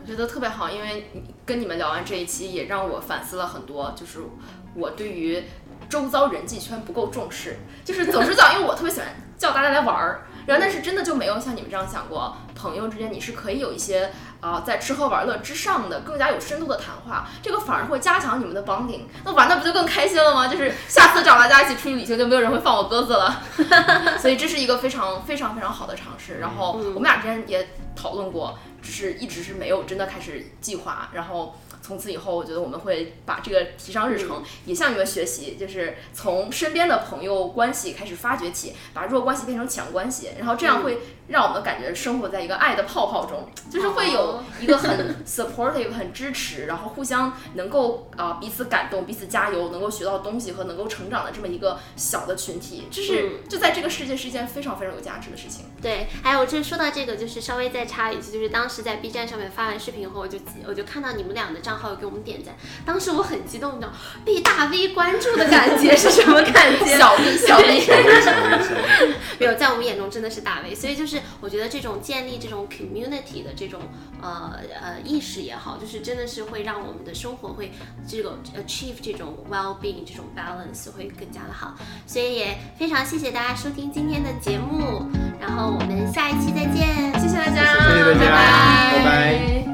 我觉得特别好，因为跟你们聊完这一期，也让我反思了很多，就是我对于周遭人际圈不够重视，就是总是叫，因为我特别喜欢叫大家来玩儿。然后，但是真的就没有像你们这样想过，朋友之间你是可以有一些啊，在吃喝玩乐之上的更加有深度的谈话，这个反而会加强你们的 bonding。那玩的不就更开心了吗？就是下次找大家一起出去旅行，就没有人会放我鸽子了。所以这是一个非常非常非常好的尝试。然后我们俩之间也讨论过，只是一直是没有真的开始计划。然后。从此以后，我觉得我们会把这个提上日程，也向你们学习，就是从身边的朋友关系开始发掘起，把弱关系变成强关系，然后这样会让我们感觉生活在一个爱的泡泡中，就是会有一个很 supportive、很支持，然后互相能够啊彼此感动、彼此加油，能够学到东西和能够成长的这么一个小的群体，这是就在这个世界是一件非常非常有价值的事情。对，还有这说到这个，就是稍微再插一句，就是当时在 B 站上面发完视频后，我就我就看到你们俩的账。号有给我们点赞，当时我很激动，你知道被大 V 关注的感觉是什么感觉？小 V 小 V 小 V 小 V，没有在我们眼中真的是大 V，所以就是我觉得这种建立这种 community 的这种呃呃意识也好，就是真的是会让我们的生活会这个 achieve 这种 well being 这种 balance 会更加的好，所以也非常谢谢大家收听今天的节目，然后我们下一期再见，谢谢大家，谢谢大家，拜拜。